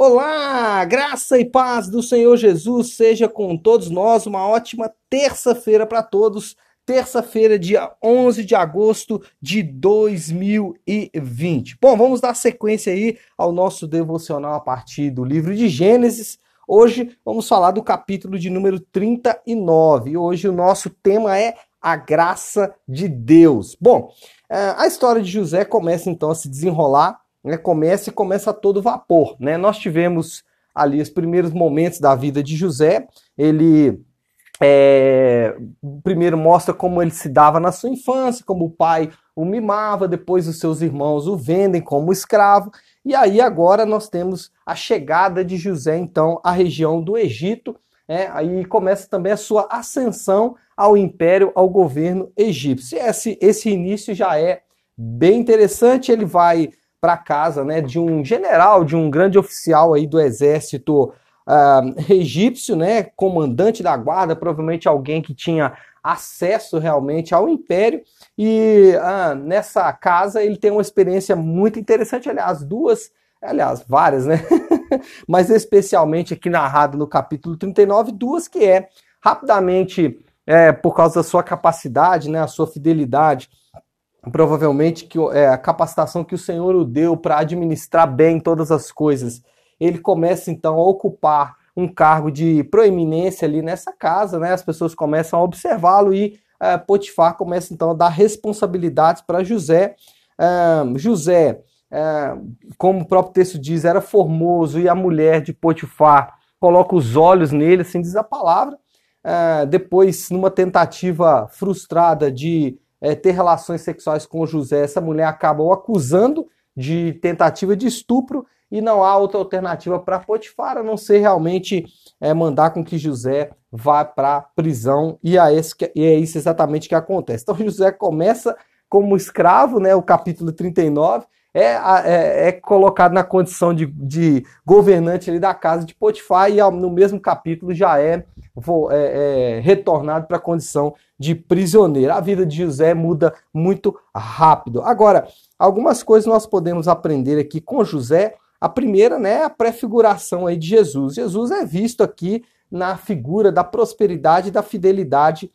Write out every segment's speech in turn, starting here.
Olá, graça e paz do Senhor Jesus seja com todos nós. Uma ótima terça-feira para todos. Terça-feira, dia 11 de agosto de 2020. Bom, vamos dar sequência aí ao nosso devocional a partir do livro de Gênesis. Hoje vamos falar do capítulo de número 39. E hoje o nosso tema é a graça de Deus. Bom, eh, a história de José começa então a se desenrolar né, começa e começa a todo vapor. Né? Nós tivemos ali os primeiros momentos da vida de José, ele é, primeiro mostra como ele se dava na sua infância, como o pai o mimava, depois os seus irmãos o vendem como escravo, e aí agora nós temos a chegada de José então à região do Egito, né? aí começa também a sua ascensão ao império, ao governo egípcio. Esse, esse início já é bem interessante, ele vai para casa né, de um general, de um grande oficial aí do exército uh, egípcio, né, comandante da guarda, provavelmente alguém que tinha acesso realmente ao império. E uh, nessa casa ele tem uma experiência muito interessante, aliás, duas, aliás, várias, né? Mas especialmente aqui narrado no capítulo 39, duas que é rapidamente, é, por causa da sua capacidade, né, a sua fidelidade provavelmente que é, a capacitação que o Senhor o deu para administrar bem todas as coisas. Ele começa então a ocupar um cargo de proeminência ali nessa casa, né? As pessoas começam a observá-lo e é, Potifar começa então a dar responsabilidades para José. É, José, é, como o próprio texto diz, era formoso e a mulher de Potifar coloca os olhos nele, assim diz a palavra. É, depois, numa tentativa frustrada de é, ter relações sexuais com José, essa mulher acaba o acusando de tentativa de estupro e não há outra alternativa para Potifar a não ser realmente é, mandar com que José vá para a prisão e é, esse, e é isso exatamente que acontece. Então José começa como escravo, né, o capítulo 39, é, é, é colocado na condição de, de, governante ali da casa de Potifar e no mesmo capítulo já é, é, é retornado para a condição de prisioneiro. A vida de José muda muito rápido. Agora, algumas coisas nós podemos aprender aqui com José. A primeira né, é a prefiguração aí de Jesus. Jesus é visto aqui na figura da prosperidade e da fidelidade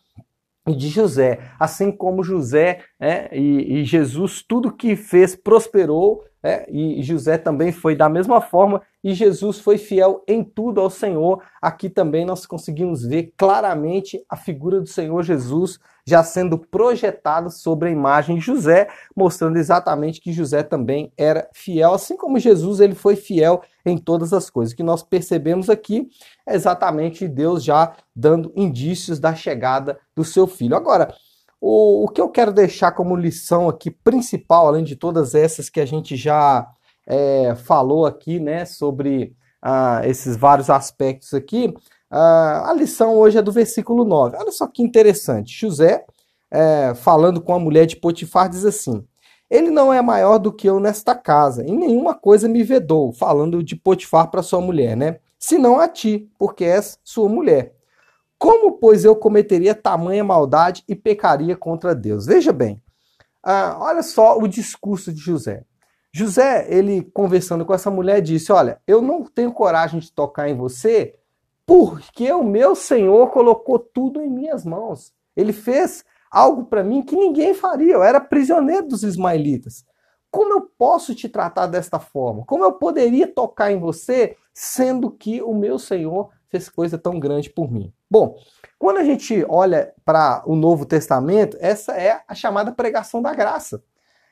de José. Assim como José é, e, e, Jesus, tudo que fez prosperou, é, e José também foi da mesma forma, e Jesus foi fiel em tudo ao Senhor. Aqui também nós conseguimos ver claramente a figura do Senhor Jesus já sendo projetado sobre a imagem de José, mostrando exatamente que José também era fiel, assim como Jesus ele foi fiel em todas as coisas. O que nós percebemos aqui é exatamente Deus já dando indícios da chegada do seu filho. Agora, o, o que eu quero deixar como lição aqui principal, além de todas essas que a gente já é, falou aqui, né, sobre ah, esses vários aspectos aqui, ah, a lição hoje é do versículo 9. Olha só que interessante. José, é, falando com a mulher de Potifar, diz assim: Ele não é maior do que eu nesta casa, em nenhuma coisa me vedou, falando de Potifar para sua mulher, né? Senão a ti, porque és sua mulher. Como, pois, eu cometeria tamanha maldade e pecaria contra Deus? Veja bem, ah, olha só o discurso de José. José, ele conversando com essa mulher, disse: Olha, eu não tenho coragem de tocar em você porque o meu Senhor colocou tudo em minhas mãos. Ele fez algo para mim que ninguém faria. Eu era prisioneiro dos ismaelitas. Como eu posso te tratar desta forma? Como eu poderia tocar em você, sendo que o meu Senhor fez coisa tão grande por mim? Bom, quando a gente olha para o Novo Testamento, essa é a chamada pregação da graça.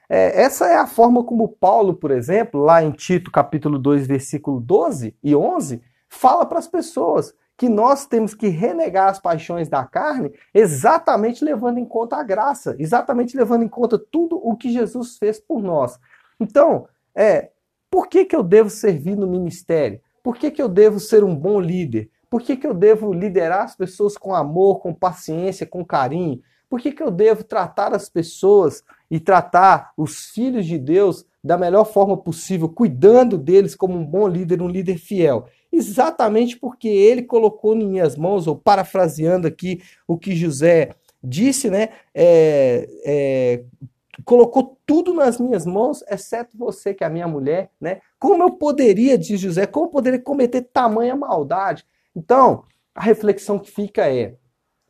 É, essa é a forma como Paulo, por exemplo, lá em Tito capítulo 2, versículo 12 e 11, fala para as pessoas que nós temos que renegar as paixões da carne, exatamente levando em conta a graça, exatamente levando em conta tudo o que Jesus fez por nós. Então, é, por que, que eu devo servir no ministério? Por que, que eu devo ser um bom líder? Por que, que eu devo liderar as pessoas com amor, com paciência, com carinho? Por que, que eu devo tratar as pessoas e tratar os filhos de Deus da melhor forma possível, cuidando deles como um bom líder, um líder fiel? exatamente porque ele colocou em minhas mãos, ou parafraseando aqui o que José disse, né? É, é, colocou tudo nas minhas mãos, exceto você, que é a minha mulher, né? Como eu poderia, diz José, como eu poderia cometer tamanha maldade? Então, a reflexão que fica é: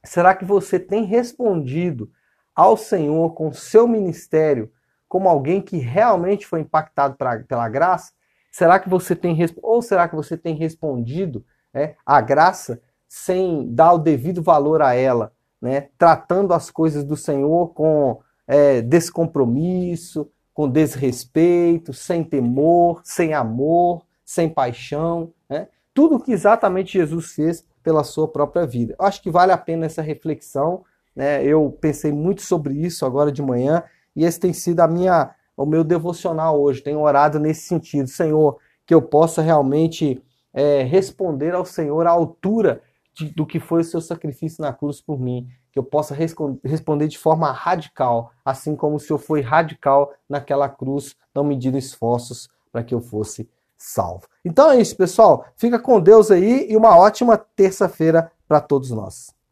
será que você tem respondido ao Senhor com seu ministério como alguém que realmente foi impactado pra, pela graça? Será que você tem ou será que você tem respondido é, à graça sem dar o devido valor a ela, né? Tratando as coisas do Senhor com é, descompromisso, com desrespeito, sem temor, sem amor, sem paixão, né? Tudo que exatamente Jesus fez pela sua própria vida. Eu acho que vale a pena essa reflexão. Né? Eu pensei muito sobre isso agora de manhã e esse tem sido a minha, o meu devocional hoje. Tenho orado nesse sentido, Senhor, que eu possa realmente é, responder ao Senhor à altura de, do que foi o seu sacrifício na cruz por mim, que eu possa responder de forma radical, assim como o Senhor foi radical naquela cruz, não medindo esforços para que eu fosse salvo. Então é isso, pessoal. Fica com Deus aí e uma ótima terça-feira para todos nós.